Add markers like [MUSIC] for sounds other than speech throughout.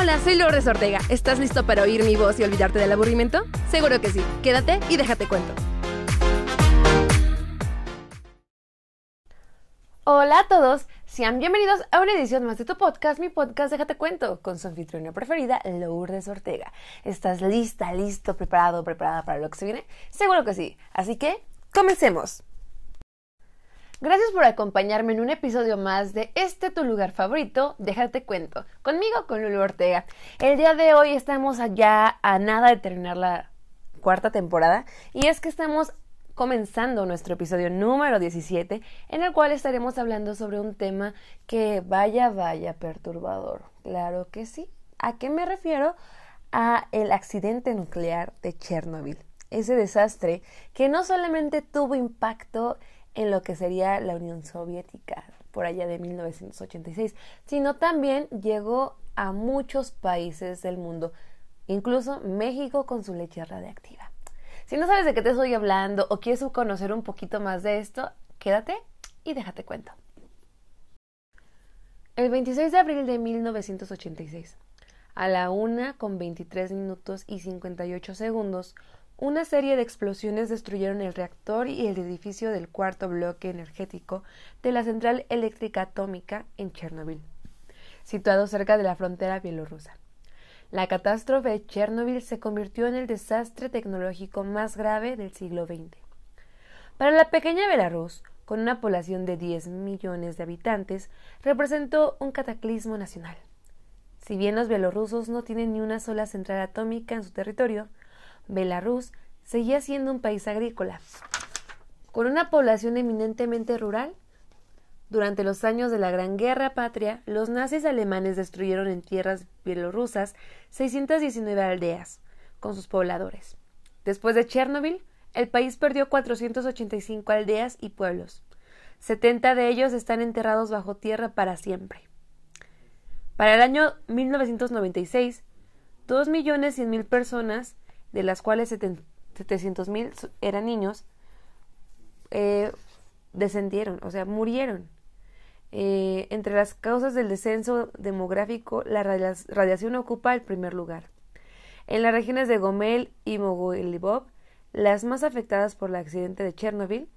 Hola, soy Lourdes Ortega. ¿Estás listo para oír mi voz y olvidarte del aburrimiento? Seguro que sí. Quédate y déjate cuento. Hola a todos, sean bienvenidos a una edición más de tu podcast, mi podcast Déjate Cuento, con su anfitriona preferida, Lourdes Ortega. ¿Estás lista, listo, preparado, preparada para lo que se viene? Seguro que sí. Así que, comencemos. Gracias por acompañarme en un episodio más de este tu lugar favorito, Déjate cuento, conmigo con Lulu Ortega. El día de hoy estamos allá a nada de terminar la cuarta temporada y es que estamos comenzando nuestro episodio número 17 en el cual estaremos hablando sobre un tema que vaya vaya perturbador. Claro que sí. ¿A qué me refiero? A el accidente nuclear de Chernobyl. Ese desastre que no solamente tuvo impacto en lo que sería la Unión Soviética por allá de 1986, sino también llegó a muchos países del mundo, incluso México con su leche radiactiva. Si no sabes de qué te estoy hablando o quieres conocer un poquito más de esto, quédate y déjate cuento. El 26 de abril de 1986, a la una con 23 minutos y 58 segundos, una serie de explosiones destruyeron el reactor y el edificio del cuarto bloque energético de la central eléctrica atómica en Chernobyl, situado cerca de la frontera bielorrusa. La catástrofe de Chernobyl se convirtió en el desastre tecnológico más grave del siglo XX. Para la pequeña Belarus, con una población de 10 millones de habitantes, representó un cataclismo nacional. Si bien los bielorrusos no tienen ni una sola central atómica en su territorio, Belarus seguía siendo un país agrícola, con una población eminentemente rural. Durante los años de la Gran Guerra Patria, los nazis alemanes destruyeron en tierras bielorrusas 619 aldeas, con sus pobladores. Después de Chernobyl, el país perdió 485 aldeas y pueblos. 70 de ellos están enterrados bajo tierra para siempre. Para el año 1996, 2.100.000 personas de las cuales 700 mil eran niños, eh, descendieron, o sea, murieron. Eh, entre las causas del descenso demográfico, la radiación ocupa el primer lugar. En las regiones de Gomel y Mogilevov, las más afectadas por el accidente de Chernobyl,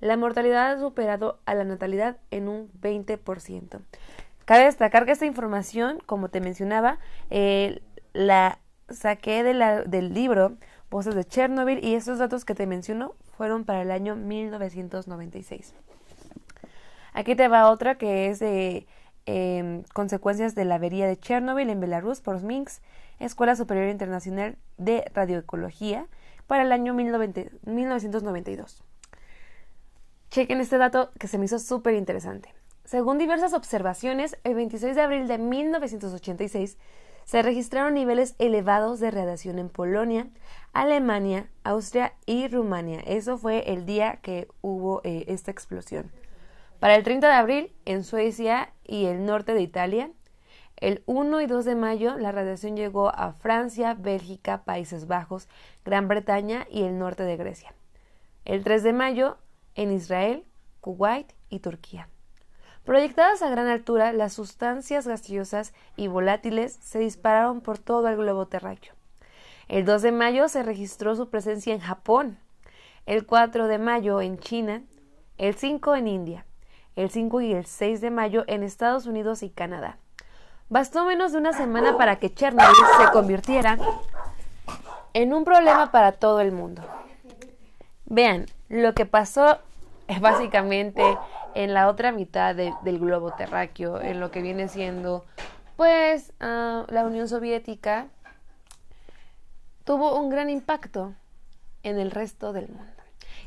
la mortalidad ha superado a la natalidad en un 20%. Cabe destacar que esta información, como te mencionaba, eh, la saqué del libro Voces de Chernobyl y estos datos que te menciono fueron para el año 1996. Aquí te va otra que es de em, consecuencias de la avería de Chernobyl en Belarus por Minsk, Escuela Superior Internacional de Radioecología, para el año 1992. Chequen este dato que se me hizo súper interesante. Según diversas observaciones, el 26 de abril de 1986 se registraron niveles elevados de radiación en Polonia, Alemania, Austria y Rumania. Eso fue el día que hubo eh, esta explosión. Para el 30 de abril, en Suecia y el norte de Italia, el 1 y 2 de mayo, la radiación llegó a Francia, Bélgica, Países Bajos, Gran Bretaña y el norte de Grecia. El 3 de mayo, en Israel, Kuwait y Turquía. Proyectadas a gran altura, las sustancias gaseosas y volátiles se dispararon por todo el globo terráqueo. El 2 de mayo se registró su presencia en Japón, el 4 de mayo en China, el 5 en India, el 5 y el 6 de mayo en Estados Unidos y Canadá. Bastó menos de una semana para que Chernobyl se convirtiera en un problema para todo el mundo. Vean, lo que pasó es básicamente en la otra mitad del globo terráqueo, en lo que viene siendo, pues, ah, la Unión Soviética, tuvo un gran impacto en el resto del mundo.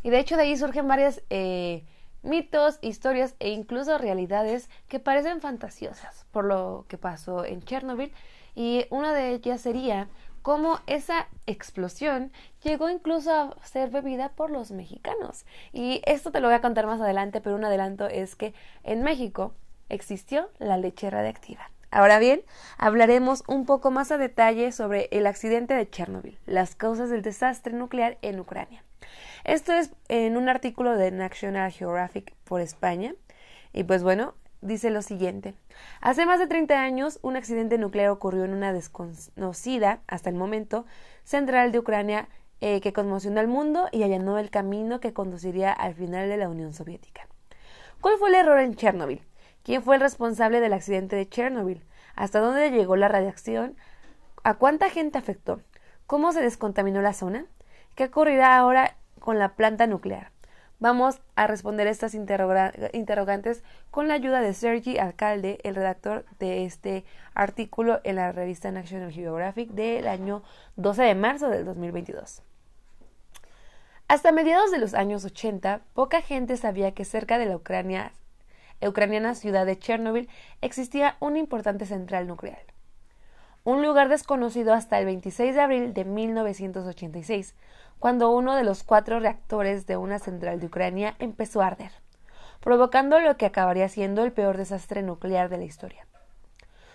Y de hecho de ahí surgen varios eh, mitos, historias e incluso realidades que parecen fantasiosas por lo que pasó en Chernobyl. Y una de ellas sería cómo esa explosión llegó incluso a ser bebida por los mexicanos. Y esto te lo voy a contar más adelante, pero un adelanto es que en México existió la leche radiactiva. Ahora bien, hablaremos un poco más a detalle sobre el accidente de Chernobyl, las causas del desastre nuclear en Ucrania. Esto es en un artículo de National Geographic por España. Y pues bueno, dice lo siguiente. Hace más de 30 años, un accidente nuclear ocurrió en una desconocida, hasta el momento, central de Ucrania eh, que conmocionó al mundo y allanó el camino que conduciría al final de la Unión Soviética. ¿Cuál fue el error en Chernobyl? ¿Quién fue el responsable del accidente de Chernobyl? ¿Hasta dónde llegó la radiación? ¿A cuánta gente afectó? ¿Cómo se descontaminó la zona? ¿Qué ocurrirá ahora con la planta nuclear? Vamos a responder estas interrogantes con la ayuda de Sergi Alcalde, el redactor de este artículo en la revista National Geographic del año 12 de marzo del 2022. Hasta mediados de los años 80, poca gente sabía que cerca de la Ucrania, ucraniana ciudad de Chernobyl existía una importante central nuclear. Un lugar desconocido hasta el 26 de abril de 1986, cuando uno de los cuatro reactores de una central de Ucrania empezó a arder, provocando lo que acabaría siendo el peor desastre nuclear de la historia.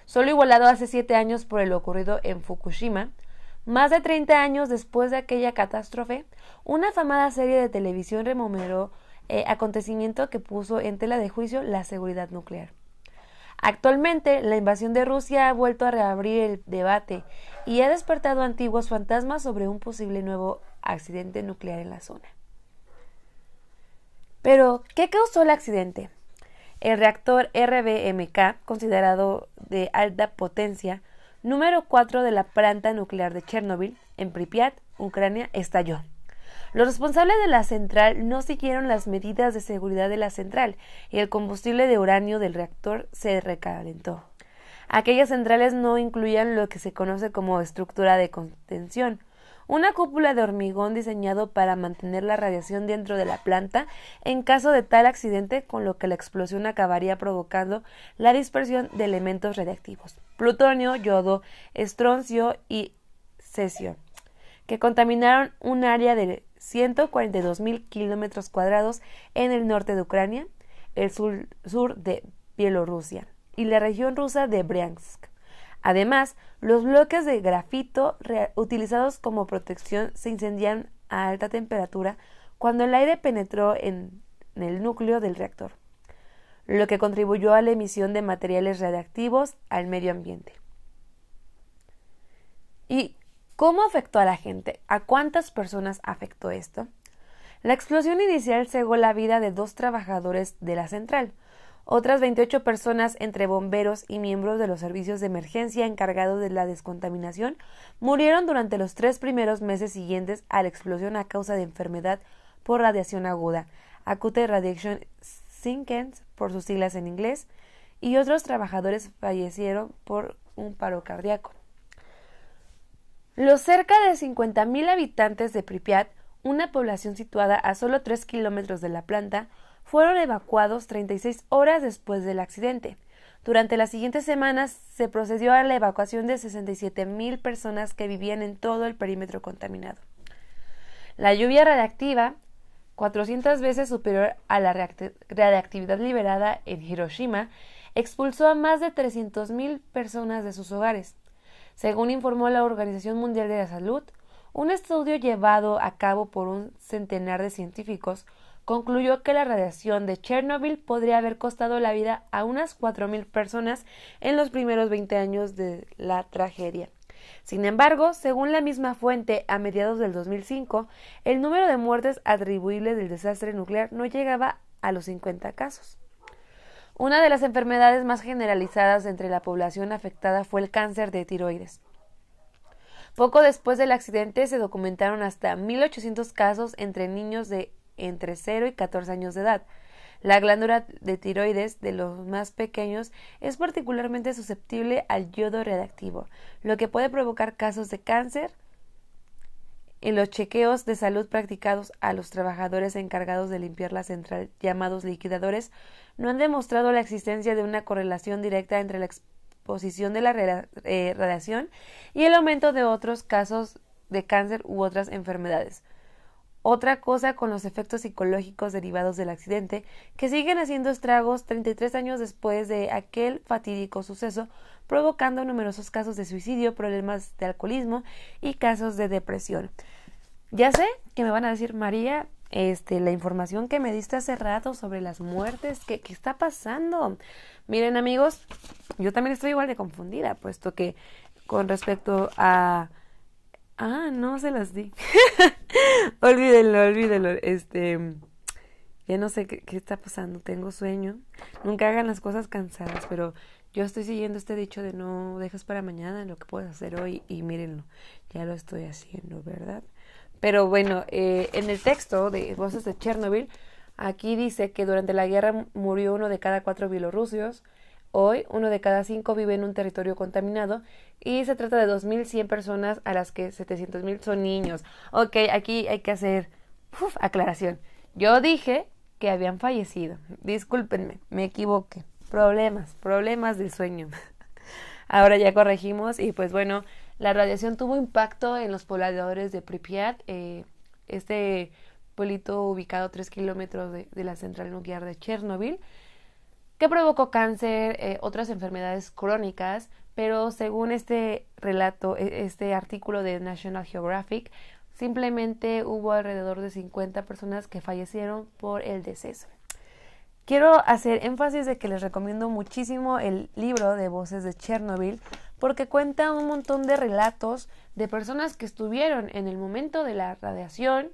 Solo igualado hace siete años por el ocurrido en Fukushima, más de 30 años después de aquella catástrofe, una afamada serie de televisión rememoró eh, acontecimiento que puso en tela de juicio la seguridad nuclear. Actualmente, la invasión de Rusia ha vuelto a reabrir el debate y ha despertado antiguos fantasmas sobre un posible nuevo accidente nuclear en la zona. Pero, ¿qué causó el accidente? El reactor RBMK, considerado de alta potencia, número 4 de la planta nuclear de Chernobyl, en Pripyat, Ucrania, estalló. Los responsables de la central no siguieron las medidas de seguridad de la central y el combustible de uranio del reactor se recalentó. Aquellas centrales no incluían lo que se conoce como estructura de contención, una cúpula de hormigón diseñado para mantener la radiación dentro de la planta en caso de tal accidente, con lo que la explosión acabaría provocando la dispersión de elementos radiactivos, plutonio, yodo, estroncio y cesio, que contaminaron un área de 142.000 kilómetros cuadrados en el norte de Ucrania, el sur, sur de Bielorrusia y la región rusa de Bryansk. Además, los bloques de grafito utilizados como protección se incendiaron a alta temperatura cuando el aire penetró en el núcleo del reactor, lo que contribuyó a la emisión de materiales radiactivos al medio ambiente. ¿Y ¿Cómo afectó a la gente? ¿A cuántas personas afectó esto? La explosión inicial cegó la vida de dos trabajadores de la central. Otras 28 personas, entre bomberos y miembros de los servicios de emergencia encargados de la descontaminación, murieron durante los tres primeros meses siguientes a la explosión a causa de enfermedad por radiación aguda, acute radiation sickness por sus siglas en inglés, y otros trabajadores fallecieron por un paro cardíaco. Los cerca de 50.000 habitantes de Pripyat, una población situada a solo 3 kilómetros de la planta, fueron evacuados 36 horas después del accidente. Durante las siguientes semanas se procedió a la evacuación de 67.000 personas que vivían en todo el perímetro contaminado. La lluvia radiactiva, 400 veces superior a la radiactividad liberada en Hiroshima, expulsó a más de 300.000 personas de sus hogares. Según informó la Organización Mundial de la Salud, un estudio llevado a cabo por un centenar de científicos concluyó que la radiación de Chernobyl podría haber costado la vida a unas 4.000 personas en los primeros 20 años de la tragedia. Sin embargo, según la misma fuente, a mediados del 2005, el número de muertes atribuibles del desastre nuclear no llegaba a los 50 casos. Una de las enfermedades más generalizadas entre la población afectada fue el cáncer de tiroides. Poco después del accidente se documentaron hasta 1.800 casos entre niños de entre 0 y 14 años de edad. La glándula de tiroides de los más pequeños es particularmente susceptible al yodo reactivo, lo que puede provocar casos de cáncer. En los chequeos de salud practicados a los trabajadores encargados de limpiar la central, llamados liquidadores, no han demostrado la existencia de una correlación directa entre la exposición de la eh, radiación y el aumento de otros casos de cáncer u otras enfermedades. Otra cosa con los efectos psicológicos derivados del accidente, que siguen haciendo estragos 33 años después de aquel fatídico suceso, provocando numerosos casos de suicidio, problemas de alcoholismo y casos de depresión. Ya sé que me van a decir, María, este, la información que me diste hace rato sobre las muertes. ¿Qué, ¿Qué está pasando? Miren amigos, yo también estoy igual de confundida, puesto que con respecto a... Ah, no se las di. [LAUGHS] olvídenlo, olvídenlo. Este... Ya no sé qué, está pasando, tengo sueño. Nunca hagan las cosas cansadas, pero yo estoy siguiendo este dicho de no dejes para mañana lo que puedes hacer hoy y mírenlo, ya lo estoy haciendo, ¿verdad? Pero bueno, eh, en el texto de Voces de Chernobyl, aquí dice que durante la guerra murió uno de cada cuatro bielorrusios. Hoy, uno de cada cinco vive en un territorio contaminado y se trata de 2.100 personas a las que 700.000 son niños. Ok, aquí hay que hacer aclaración. Yo dije que habían fallecido. Discúlpenme, me equivoqué. Problemas, problemas de sueño. [LAUGHS] Ahora ya corregimos y pues bueno, la radiación tuvo impacto en los pobladores de Pripyat, eh, este pueblito ubicado a 3 kilómetros de, la central nuclear de Chernobyl, que provocó cáncer, eh, otras enfermedades crónicas, pero según este relato, e, este artículo de National Geographic, simplemente hubo alrededor de 50 personas que fallecieron por el deceso. Quiero hacer énfasis de que les recomiendo muchísimo el libro de Voces de Chernobyl porque cuenta un montón de relatos de personas que estuvieron en el momento de la radiación,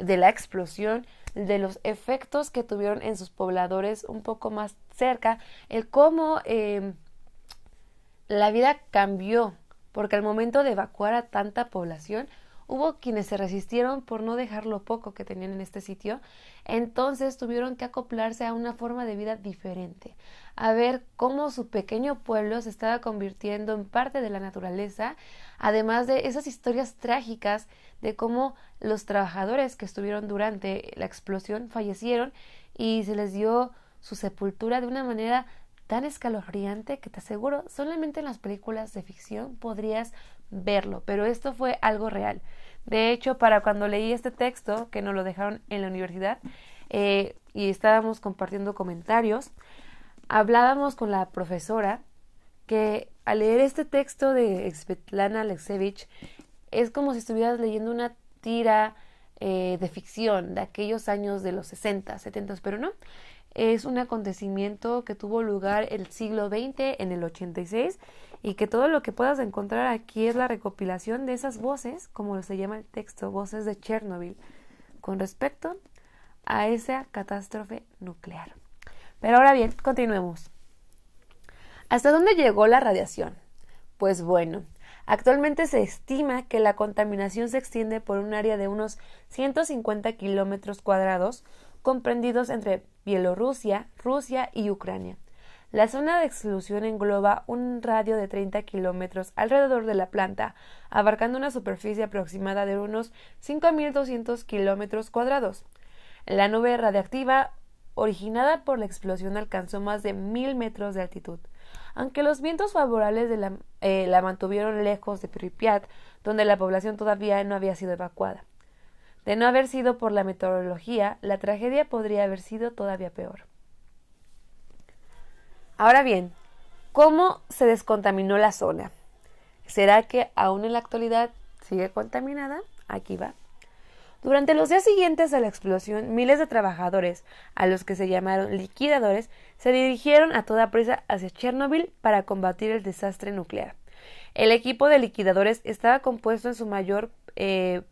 de la explosión, de los efectos que tuvieron en sus pobladores un poco más cerca, el cómo em, la vida cambió, porque al momento de evacuar a tanta población, hubo quienes se resistieron por no dejar lo poco que tenían en este sitio, entonces tuvieron que acoplarse a una forma de vida diferente, a ver cómo su pequeño pueblo se estaba convirtiendo en parte de la naturaleza, además de esas historias trágicas de cómo los trabajadores que estuvieron durante la explosión fallecieron y se les dio su sepultura de una manera tan escalofriante que te aseguro solamente en las películas de ficción podrías verlo, pero esto fue algo real. De hecho, para cuando leí este texto, que nos lo dejaron en la universidad, eh, y estábamos compartiendo comentarios, hablábamos con la profesora que al leer este texto de Svetlana Alexievich es como si estuvieras leyendo una tira eh, de ficción de aquellos años de los 60, 70, pero no. Es un acontecimiento que tuvo lugar el siglo XX, en el 86, y que todo lo que puedas encontrar aquí es la recopilación de esas voces, como se llama el texto, voces de Chernobyl, con respecto a esa catástrofe nuclear. Pero ahora bien, continuemos. ¿Hasta dónde llegó la radiación? Pues bueno, actualmente se estima que la contaminación se extiende por un área de unos 150 kilómetros cuadrados, comprendidos entre Bielorrusia, Rusia y Ucrania. La zona de exclusión engloba un radio de 30 kilómetros alrededor de la planta, abarcando una superficie aproximada de unos 5.200 kilómetros cuadrados. La nube radiactiva originada por la explosión alcanzó más de mil metros de altitud. Aunque los vientos favorables la, eh, la mantuvieron lejos de Pripyat, donde la población todavía no había sido evacuada. De no haber sido por la meteorología, la tragedia podría haber sido todavía peor. Ahora bien, ¿cómo se descontaminó la zona? ¿Será que aún en la actualidad sigue contaminada? Aquí va. Durante los días siguientes a la explosión, miles de trabajadores, a los que se llamaron liquidadores, se dirigieron a toda prisa hacia Chernobyl para combatir el desastre nuclear. El equipo de liquidadores estaba compuesto en su mayor eh,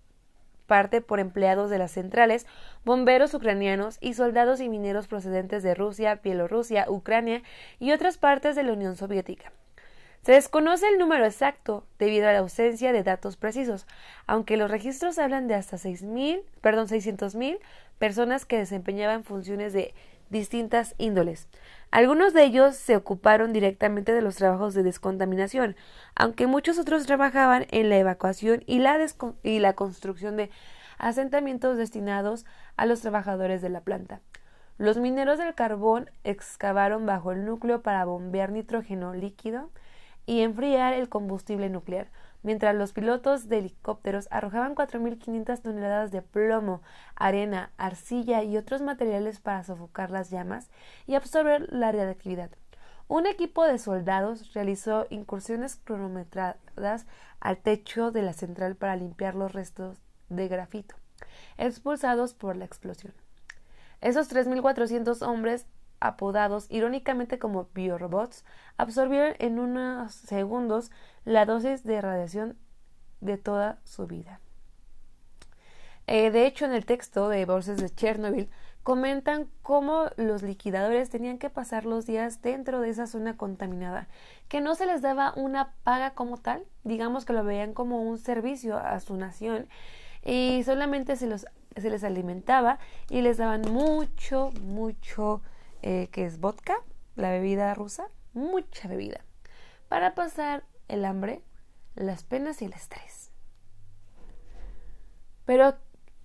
parte por empleados de las centrales, bomberos ucranianos y soldados y mineros procedentes de Rusia, Bielorrusia, Ucrania y otras partes de la Unión Soviética. Se desconoce el número exacto debido a la ausencia de datos precisos, aunque los registros hablan de hasta 6.000, perdón, 600.000 personas que desempeñaban funciones de distintas índoles. Algunos de ellos se ocuparon directamente de los trabajos de descontaminación, aunque muchos otros trabajaban en la evacuación y la, construcción de asentamientos destinados a los trabajadores de la planta. Los mineros del carbón excavaron bajo el núcleo para bombear nitrógeno líquido y enfriar el combustible nuclear, mientras los pilotos de helicópteros arrojaban 4.500 toneladas de plomo, arena, arcilla y otros materiales para sofocar las llamas y absorber la radiactividad. Un equipo de soldados realizó incursiones cronometradas al techo de la central para limpiar los restos de grafito. expulsados por la explosión. Esos 3.400 hombres, apodados irónicamente como biorobots, absorbieron en unos segundos la dosis de radiación de toda su vida. Eh, de hecho, en el texto de Voces de Chernobyl comentan cómo los liquidadores tenían que pasar los días dentro de esa zona contaminada, que no se les daba una paga como tal, digamos que lo veían como un servicio a su nación y solamente se, los, se les alimentaba y les daban mucho, mucho, eh, que es vodka, la bebida rusa, mucha bebida, para pasar el hambre, las penas y el estrés. Pero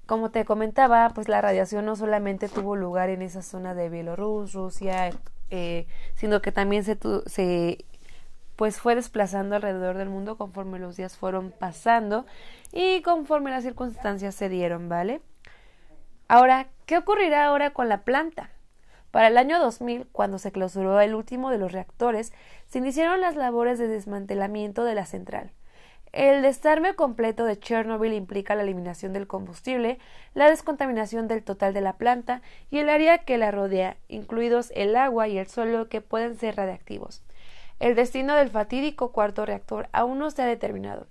como te comentaba, pues la radiación no solamente tuvo lugar en esa zona de Bielorrusia, Rusia, eh, sino que también se, se pues fue desplazando alrededor del mundo conforme los días fueron pasando y conforme las circunstancias se dieron, ¿vale? Ahora, ¿qué ocurrirá ahora con la planta? Para el año 2000, cuando se clausuró el último de los reactores, se iniciaron las labores de desmantelamiento de la central. El desarme completo de Chernobyl implica la eliminación del combustible, la descontaminación del total de la planta y el área que la rodea, incluidos el agua y el suelo que pueden ser radiactivos. El destino del fatídico cuarto reactor aún no se ha determinado.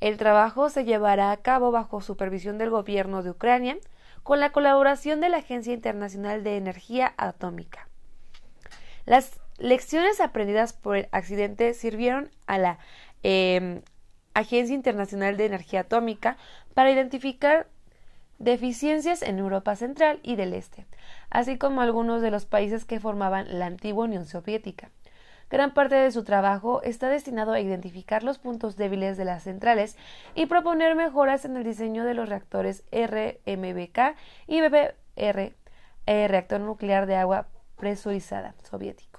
El trabajo se llevará a cabo bajo supervisión del gobierno de Ucrania, con la colaboración de la Agencia Internacional de Energía Atómica. Las lecciones aprendidas por el accidente sirvieron a la em, Agencia Internacional de Energía Atómica para identificar deficiencias en Europa Central y del Este, así como algunos de los países que formaban la antigua Unión Soviética. Gran parte de su trabajo está destinado a identificar los puntos débiles de las centrales y proponer mejoras en el diseño de los reactores RMBK y BBR, eh, reactor nuclear de agua presurizada soviético.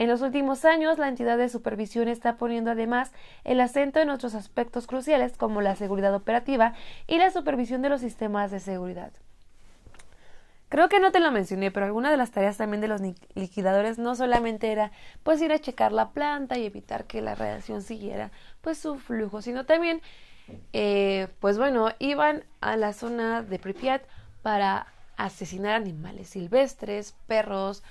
En los últimos años, la entidad de supervisión está poniendo además el acento en otros aspectos cruciales como la seguridad operativa y la supervisión de los sistemas de seguridad. Creo que no te lo mencioné, pero alguna de las tareas también de los liquidadores no solamente era pues ir a checar la planta y evitar que la radiación siguiera pues su flujo, sino también eh, pues bueno, iban a la zona de Pripyat para asesinar animales silvestres, perros,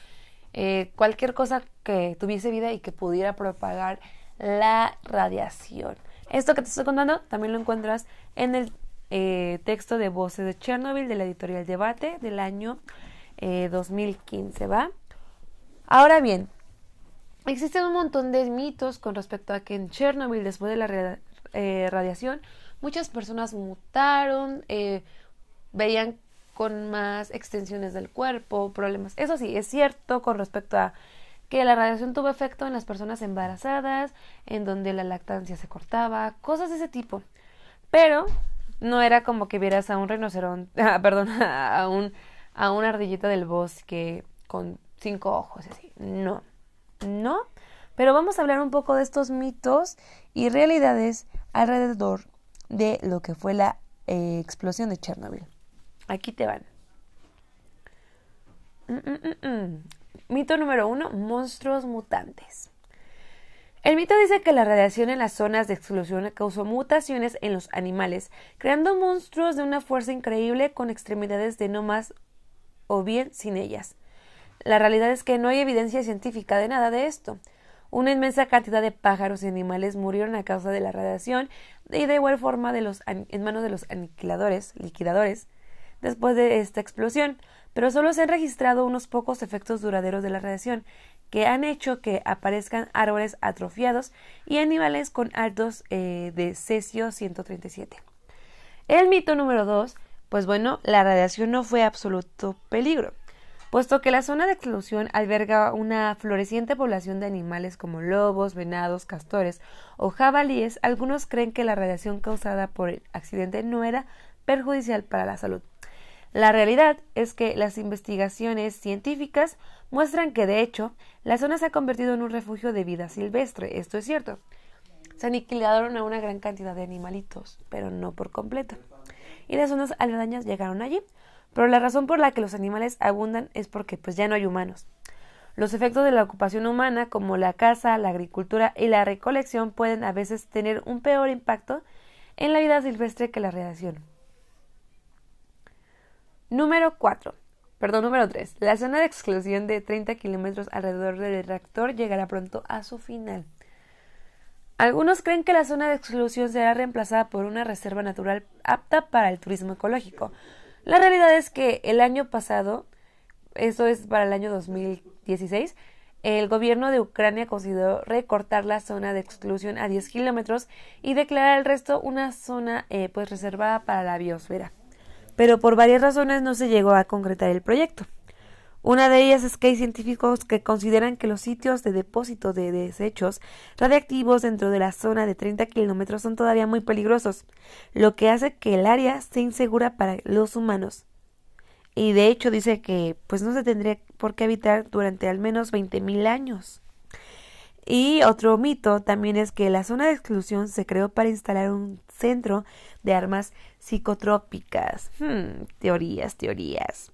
eh, cualquier cosa que tuviese vida y que pudiera propagar la radiación. Esto que te estoy contando también lo encuentras en el eh, texto de Voces de Chernobyl de la editorial Debate del año 2015, eh, ¿va? Ahora bien, existen un montón de mitos con respecto a que en Chernobyl, después de la radiación, muchas personas mutaron, veían con más extensiones del cuerpo, problemas. Eso sí, es cierto con respecto a que la radiación tuvo efecto en las personas embarazadas, en donde la lactancia se cortaba, cosas de ese tipo. Pero no era como que vieras a un rinoceronte, [LAUGHS] ah, perdón, a un a una ardillita del bosque con cinco ojos, así. No, no. Pero vamos a hablar un poco de estos mitos y realidades alrededor de lo que fue la eh, explosión de Chernobyl. Aquí te van. Mm, mm, mm, mito número uno, monstruos mutantes. El mito dice que la radiación en las zonas de exclusión causó mutaciones en los animales, creando monstruos de una fuerza increíble con extremidades de no más o bien sin ellas. La realidad es que no hay evidencia científica de nada de esto. Una inmensa cantidad de pájaros y animales murieron a causa de la radiación y de igual forma en manos de los aniquiladores, liquidadores, después de esta explosión, pero solo se han registrado unos pocos efectos duraderos de la radiación, que han hecho que aparezcan árboles atrofiados y animales con altos eh, de cesio 137. El mito número 2, pues bueno, la radiación no fue absoluto peligro, puesto que la zona de explosión alberga una floreciente población de animales como lobos, venados, castores o jabalíes, algunos creen que la radiación causada por el accidente no era perjudicial para la salud. La realidad es que las investigaciones científicas muestran que, de hecho, la zona se ha convertido en un refugio de vida silvestre. Esto es cierto. Se aniquilaron a una gran cantidad de animalitos, pero no por completo. Y las zonas aledañas llegaron allí. Pero la razón por la que los animales abundan es porque pues ya no hay humanos. Los efectos de la ocupación humana, como la caza, la agricultura y la recolección, pueden a veces tener un peor impacto en la vida silvestre que la radiación. Número 4. Perdón, número 3. La zona de exclusión de 30 kilómetros alrededor del reactor llegará pronto a su final. Algunos creen que la zona de exclusión será reemplazada por una reserva natural apta para el turismo ecológico. La realidad es que el año pasado, eso es para el año 2016, el gobierno de Ucrania consideró recortar la zona de exclusión a 10 kilómetros y declarar el resto una zona eh, pues reservada para la biosfera pero por varias razones no se llegó a concretar el proyecto. Una de ellas es que hay científicos que consideran que los sitios de depósito de desechos radiactivos dentro de la zona de 30 kilómetros son todavía muy peligrosos, lo que hace que el área sea insegura para los humanos. Y de hecho dice que pues no se tendría por qué habitar durante al menos 20.000 años. Y otro mito también es que la zona de exclusión se creó para instalar un centro de armas psicotrópicas. Hmm, teorías, teorías.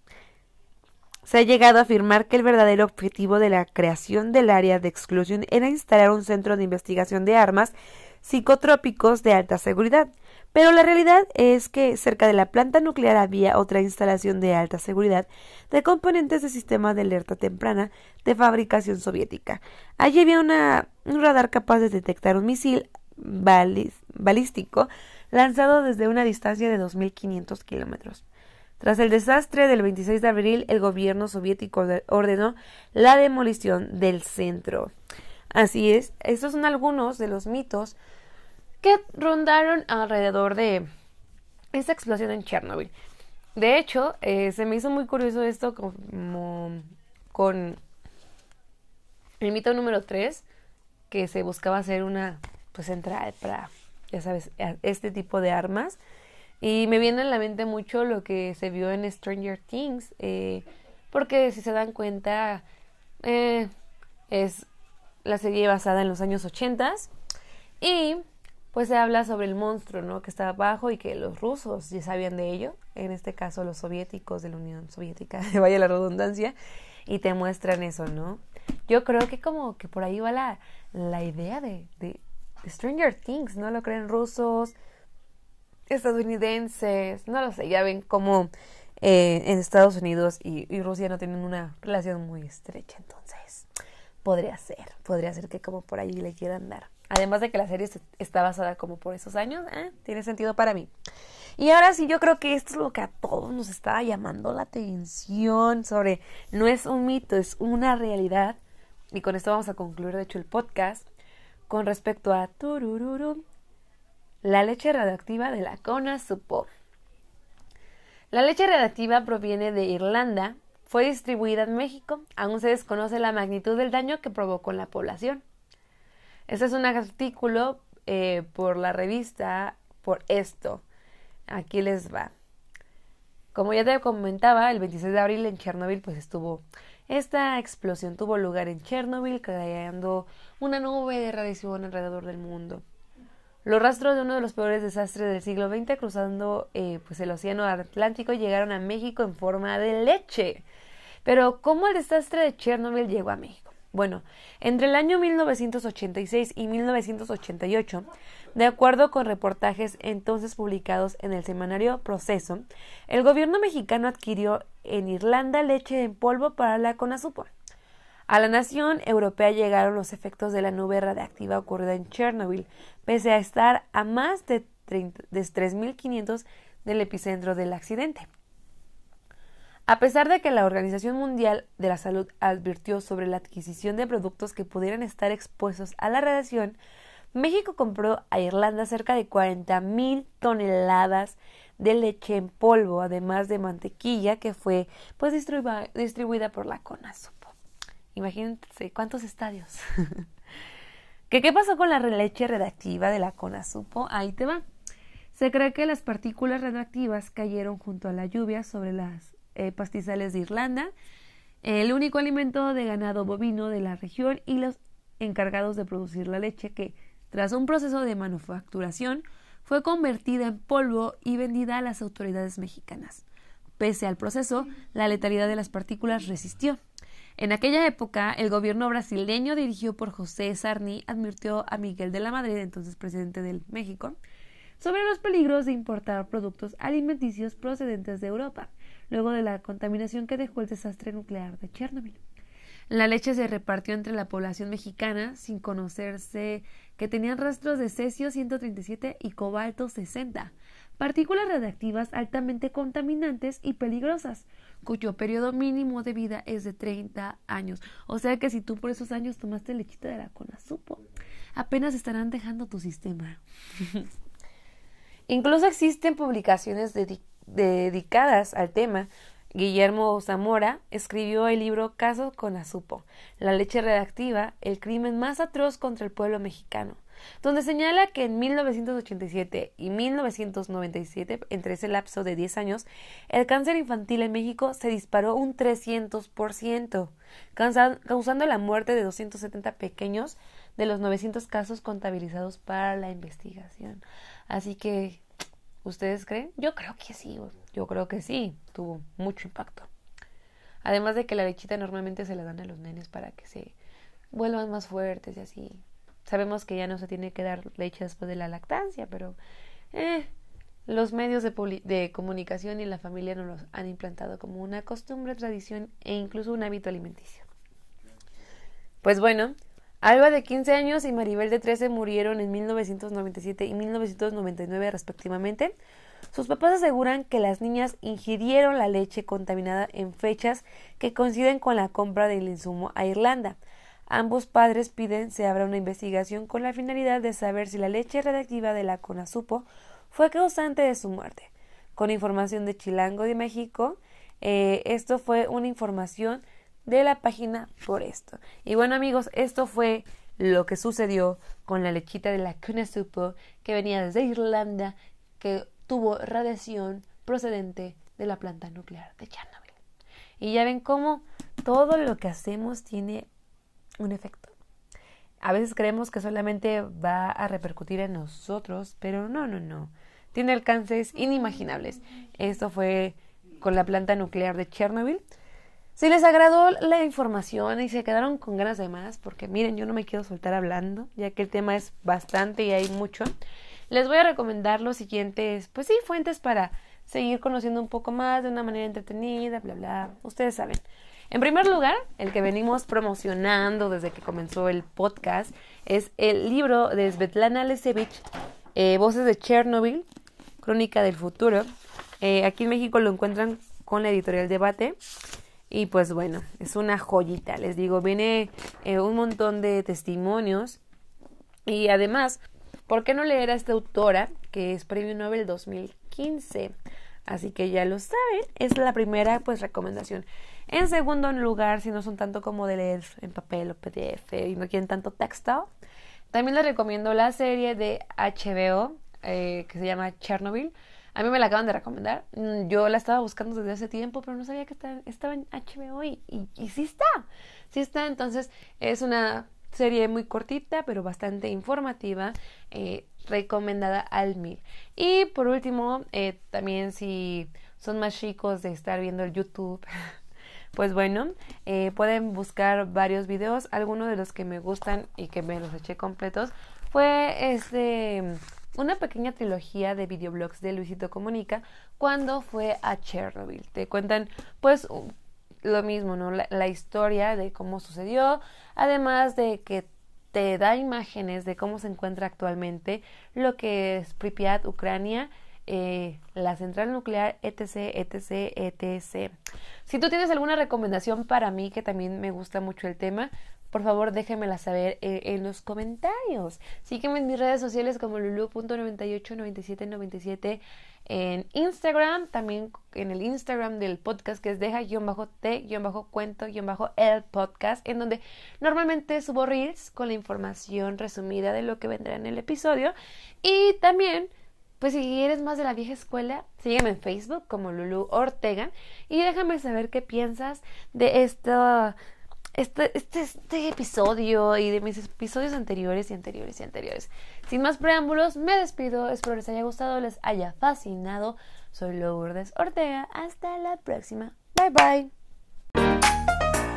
Se ha llegado a afirmar que el verdadero objetivo de la creación del área de exclusión era instalar un centro de investigación de armas psicotrópicos de alta seguridad, pero la realidad es que cerca de la planta nuclear había otra instalación de alta seguridad de componentes de sistema de alerta temprana de fabricación soviética. Allí había un radar capaz de detectar un misil balístico lanzado desde una distancia de 2.500 kilómetros. Tras el desastre del 26 de abril, el gobierno soviético ordenó la demolición del centro. Así es, estos son algunos de los mitos que rondaron alrededor de esta explosión en Chernobyl. De hecho, eh, se me hizo muy curioso esto como con el mito número 3, que se buscaba hacer una pues central para ya sabes, este tipo de armas. Y me viene en la mente mucho lo que se vio en Stranger Things, eh, porque si se dan cuenta, eh, es la serie basada en los años 80 y pues se habla sobre el monstruo, ¿no? Que está abajo y que los rusos ya sabían de ello, en este caso los soviéticos de la Unión Soviética, [LAUGHS] vaya la redundancia, y te muestran eso, ¿no? Yo creo que como que por ahí va la, la idea de, Stranger Things, ¿no? Lo creen rusos, estadounidenses, no lo sé, ya ven cómo eh, en Estados Unidos y, Rusia no tienen una relación muy estrecha, entonces podría ser, podría ser que como por ahí le quieran dar. Además de que la serie está basada como por esos años, ¿eh? tiene sentido para mí. Y ahora sí, yo creo que esto es lo que a todos nos está llamando la atención sobre, no es un mito, es una realidad. Y con esto vamos a concluir, de hecho, el podcast con respecto a turururu, la leche radioactiva de la Cona Supo. La leche radioactiva proviene de Irlanda, fue distribuida en México, aún se desconoce la magnitud del daño que provocó en la población. Este es un artículo eh, por la revista Por esto. Aquí les va. Como ya te comentaba, el 26 de abril en Chernobyl pues estuvo esta explosión tuvo lugar en Chernobyl, creando una nube de radiación alrededor del mundo. Los rastros de uno de los peores desastres del siglo XX cruzando eh, pues el océano Atlántico llegaron a México en forma de leche. Pero ¿cómo el desastre de Chernobyl llegó a México? Bueno, entre el año 1986 y 1988, de acuerdo con reportajes entonces publicados en el semanario Proceso, el gobierno mexicano adquirió en Irlanda leche en polvo para la CONASUPO. A la nación europea llegaron los efectos de la nube radiactiva ocurrida en Chernobyl, pese a estar a más de, de 3.500 del epicentro del accidente. A pesar de que la Organización Mundial de la Salud advirtió sobre la adquisición de productos que pudieran estar expuestos a la radiación, México compró a Irlanda cerca de 40.000 toneladas de leche en polvo, además de mantequilla que fue pues distribuida por la CONASUPO. Imagínense cuántos estadios. [LAUGHS] ¿Qué, ¿Qué pasó con la leche redactiva de la CONASUPO? Ahí te va. Se cree que las partículas radioactivas cayeron junto a la lluvia sobre las eh, pastizales de Irlanda, el único alimento de ganado bovino de la región y los encargados de producir la leche que, tras un proceso de manufacturación, fue convertida en polvo y vendida a las autoridades mexicanas. Pese al proceso, la letalidad de las partículas resistió. En aquella época, el gobierno brasileño, dirigido por José Sarni, advirtió a Miguel de la Madrid, entonces presidente de México, sobre los peligros de importar productos alimenticios procedentes de Europa, luego de la contaminación que dejó el desastre nuclear de Chernobyl. La leche se repartió entre la población mexicana sin conocerse que tenían rastros de cesio 137 y cobalto 60, partículas radiactivas altamente contaminantes y peligrosas, cuyo periodo mínimo de vida es de 30 años. O sea que si tú por esos años tomaste lechita de la Conasupo, apenas estarán dejando tu sistema. [LAUGHS] Incluso existen publicaciones dedicadas al tema, Guillermo Zamora escribió el libro Casos con Azupo, la leche reactiva, el crimen más atroz contra el pueblo mexicano, donde señala que en 1987 y 1997, entre ese lapso de 10 años, el cáncer infantil en México se disparó un 300%, causando la muerte de 270 pequeños de los 900 casos contabilizados para la investigación. Así que ¿Ustedes creen? Yo creo que sí, yo creo que sí, tuvo mucho impacto. Además de que la lechita normalmente se la dan a los nenes para que se vuelvan más fuertes y así. Sabemos que ya no se tiene que dar leche después de la lactancia, pero eh, los medios de, de comunicación y la familia nos los han implantado como una costumbre, tradición e incluso un hábito alimenticio. Pues bueno, Alba de 15 años y Maribel de 13 murieron en 1997 y 1999 respectivamente. Sus papás aseguran que las niñas ingirieron la leche contaminada en fechas que coinciden con la compra del insumo a Irlanda. Ambos padres piden se abra una investigación con la finalidad de saber si la leche radiactiva de la Conasupo fue causante de su muerte. Con información de Chilango de México, eh, esto fue una información de la página por esto. Y bueno amigos, esto fue lo que sucedió con la lechita de la Supo que venía desde Irlanda, que tuvo radiación procedente de la planta nuclear de Chernobyl. Y ya ven cómo todo lo que hacemos tiene un efecto. A veces creemos que solamente va a repercutir en nosotros, pero no, no, no. Tiene alcances inimaginables. Esto fue con la planta nuclear de Chernobyl si les agradó la información y se quedaron con ganas de más, porque miren, yo no me quiero soltar hablando, ya que el tema es bastante y hay mucho, les voy a recomendar los siguientes, pues sí, fuentes para seguir conociendo un poco más de una manera entretenida, bla, bla. Ustedes saben. En primer lugar, el que venimos promocionando desde que comenzó el podcast es el libro de Svetlana Lesevich, eh, Voces de Chernobyl, Crónica del Futuro. Eh, aquí en México lo encuentran con la editorial Debate. Y pues bueno, es una joyita, les digo, viene eh, un montón de testimonios. Y además, ¿por qué no leer a esta autora que es Premio Nobel 2015? Así que ya lo saben, es la primera pues recomendación. En segundo lugar, si no son tanto como de leer en papel o PDF y no quieren tanto texto, también les recomiendo la serie de HBO eh, que se llama Chernobyl. A mí me la acaban de recomendar. Mm, yo la estaba buscando desde hace tiempo, pero no sabía que estaba en HBO y, sí está. Sí está. Entonces es una serie muy cortita, pero bastante informativa. Eh, recomendada al mil. Y por último, eh, también si son más chicos de estar viendo el YouTube. [LAUGHS] Pues bueno, eh, pueden buscar varios videos. Algunos de los que me gustan y que me los eché completos fue este una pequeña trilogía de videoblogs de Luisito Comunica cuando fue a Chernobyl. Te cuentan pues lo mismo, ¿no? La, historia de cómo sucedió, además de que te da imágenes de cómo se encuentra actualmente lo que es Pripyat, Ucrania, eh, la central nuclear, etc, etc, etc. Si tú tienes alguna recomendación para mí, que también me gusta mucho el tema, por favor déjenmela saber eh, en los comentarios. Sígueme en mis redes sociales como lulu.989797 en Instagram, también en el Instagram del podcast que es deja-t-cuento-el podcast, en donde normalmente subo reels con la información resumida de lo que vendrá en el episodio. Y también, pues si eres más de la vieja escuela, sígueme en Facebook como Lulu Ortega y déjame saber qué piensas de este, este, este episodio y de mis episodios anteriores y anteriores y anteriores. Sin más preámbulos, me despido. Espero les haya gustado, les haya fascinado. Soy Lourdes Ortega. Hasta la próxima. Bye bye.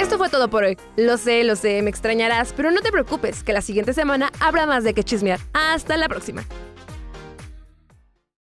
Esto fue todo por hoy. Lo sé, lo sé, me extrañarás, pero no te preocupes, que la siguiente semana habrá más de que chismear. Hasta la próxima.